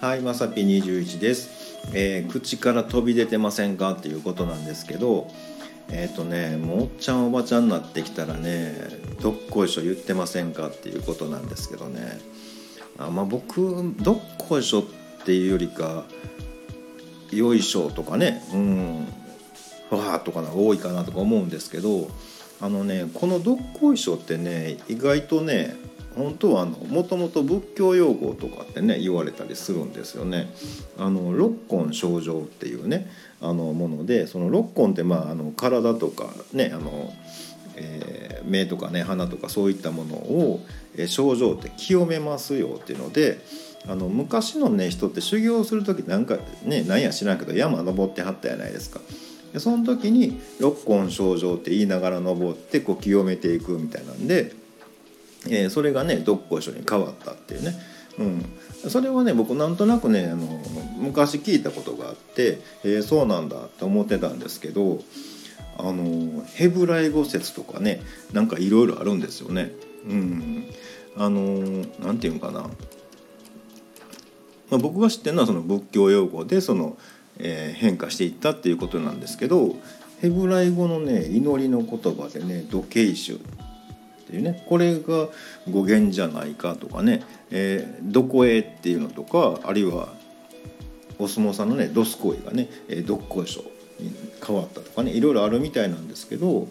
はいまさぴ21です、えー、口から飛び出てませんかっていうことなんですけどえっ、ー、とねもっちゃんおばちゃんになってきたらねどっこいしょ言ってませんかっていうことなんですけどね。あまあ僕どっこいしょっていうよりかよいしょとかねうんわーとかが多いかなとか思うんですけどあのねこのどっこいしょってね意外とね本当はもともと仏教用語とかってね言われたりするんですよね。あの六根症状っていうねあのものでその六根ってまああの体とかねあの、えー、目とかね鼻とかそういったものを、えー、症状って清めますよっていうのであの昔のね人って修行する時なんかね何や知らんけど山登ってはったやないですか。でその時に六根症状って言いながら登ってこう清めていくみたいなんでえー、それがねどっこいしょに変わったっていうね、うん、それはね僕なんとなくねあの昔聞いたことがあって、えー、そうなんだって思ってたんですけどあのヘブライ語説とかねなんかいろいろあるんですよね。うん、あのなんていうのかな、まあ、僕が知ってるのはその仏教用語でその、えー、変化していったっていうことなんですけどヘブライ語のね祈りの言葉でね「土慶種」っていうねこれが語源じゃないかとかね「えー、どこへ」っていうのとかあるいはお相撲さんのね「どすこい」がね「どっこいしょ」に変わったとかねいろいろあるみたいなんですけど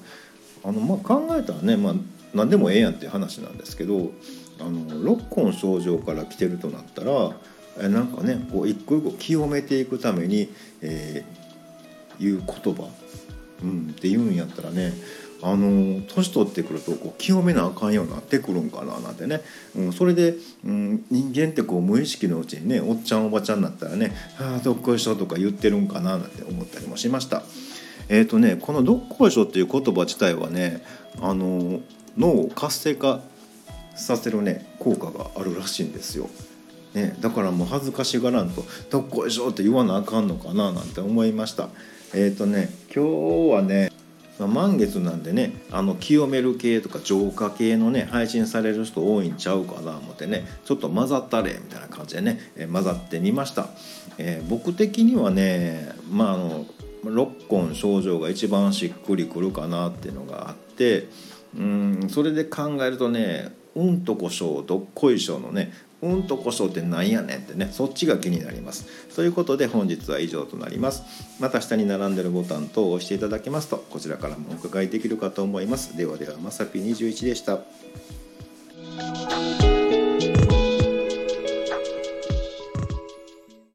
あの、まあ、考えたらね、まあ、何でもええやんっていう話なんですけどあの六根症状から来てるとなったらえなんかねこう一個一個清めていくために、えー、言う言葉、うん、っていうんやったらねあの年取ってくるとこう清めなあかんようになってくるんかななんてね、うん、それで、うん、人間ってこう無意識のうちにねおっちゃんおばちゃんになったらね「ああどっこいしょ」とか言ってるんかななんて思ったりもしました。えーとね、この「どっこいしょ」っていう言葉自体はねあの脳を活性化させるね効果があるらしいんですよ。ね、だからもう恥ずかしがらんと「どっこいしょ」って言わなあかんのかななんて思いました。えっ、ー、とね今日はねまあ、満月なんでねあの清める系とか浄化系のね配信される人多いんちゃうかな思ってねちょっと混ざったれみたいな感じでね、えー、混ざってみました、えー、僕的にはねまああの六根症状が一番しっくりくるかなっていうのがあってうんそれで考えるとねうんとこしょうどっこいしょのねうんとこそってなんやねんってねそっちが気になります。ということで本日は以上となります。また下に並んでるボタン等を押していただけますとこちらからもお伺いできるかと思います。ではではまさぴ21でした。